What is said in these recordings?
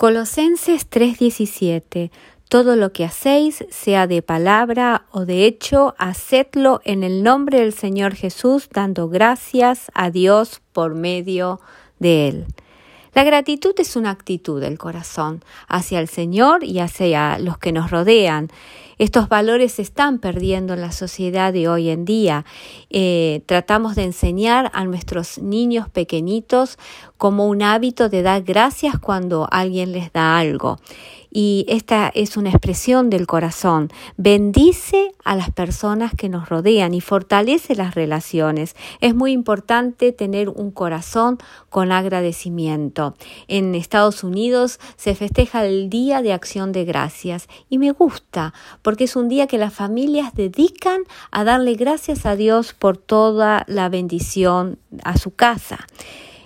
Colosenses 3:17 Todo lo que hacéis, sea de palabra o de hecho, hacedlo en el nombre del Señor Jesús, dando gracias a Dios por medio de Él. La gratitud es una actitud del corazón hacia el Señor y hacia los que nos rodean. Estos valores se están perdiendo en la sociedad de hoy en día. Eh, tratamos de enseñar a nuestros niños pequeñitos como un hábito de dar gracias cuando alguien les da algo y esta es una expresión del corazón. Bendice a las personas que nos rodean y fortalece las relaciones. Es muy importante tener un corazón con agradecimiento. En Estados Unidos se festeja el Día de Acción de Gracias y me gusta porque es un día que las familias dedican a darle gracias a Dios por toda la bendición a su casa.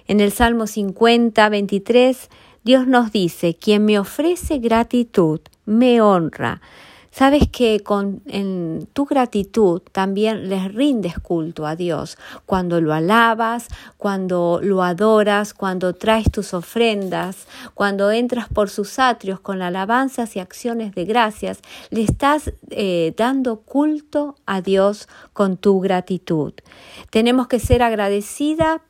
En el Salmo 50, 23 Dios nos dice, quien me ofrece gratitud, me honra. Sabes que con tu gratitud también les rindes culto a Dios. Cuando lo alabas, cuando lo adoras, cuando traes tus ofrendas, cuando entras por sus atrios con alabanzas y acciones de gracias, le estás eh, dando culto a Dios con tu gratitud. Tenemos que ser agradecida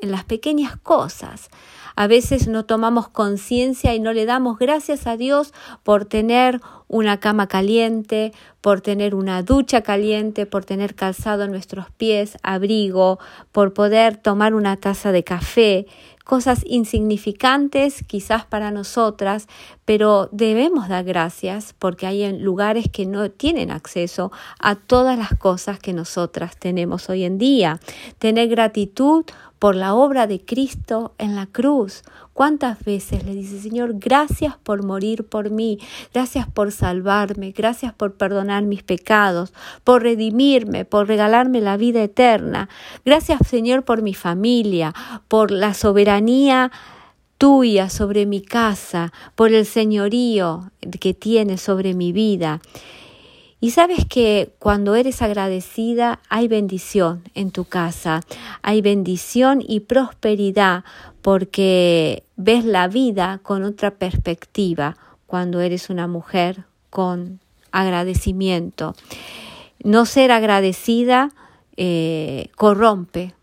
en las pequeñas cosas. A veces no tomamos conciencia y no le damos gracias a Dios por tener una cama caliente, por tener una ducha caliente, por tener calzado en nuestros pies, abrigo, por poder tomar una taza de café, cosas insignificantes quizás para nosotras, pero debemos dar gracias porque hay lugares que no tienen acceso a todas las cosas que nosotras tenemos hoy en día. Tener gratitud por la obra de Cristo en la cruz. ¿Cuántas veces le dice, Señor, gracias por morir por mí, gracias por salvarme, gracias por perdonar mis pecados, por redimirme, por regalarme la vida eterna? Gracias, Señor, por mi familia, por la soberanía tuya sobre mi casa, por el señorío que tienes sobre mi vida. Y sabes que cuando eres agradecida hay bendición en tu casa, hay bendición y prosperidad porque ves la vida con otra perspectiva cuando eres una mujer con agradecimiento. No ser agradecida eh, corrompe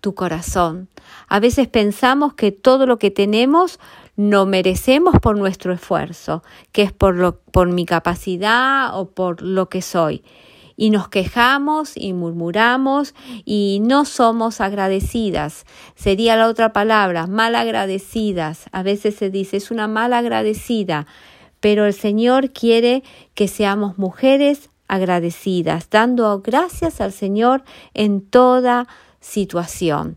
tu corazón. A veces pensamos que todo lo que tenemos no merecemos por nuestro esfuerzo, que es por, lo, por mi capacidad o por lo que soy. Y nos quejamos y murmuramos y no somos agradecidas. Sería la otra palabra, mal agradecidas. A veces se dice, es una mal agradecida, pero el Señor quiere que seamos mujeres agradecidas, dando gracias al Señor en toda situación.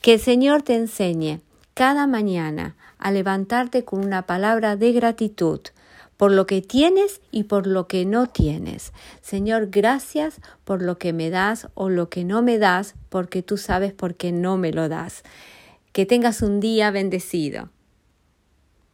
Que el Señor te enseñe cada mañana a levantarte con una palabra de gratitud por lo que tienes y por lo que no tienes. Señor, gracias por lo que me das o lo que no me das, porque tú sabes por qué no me lo das. Que tengas un día bendecido.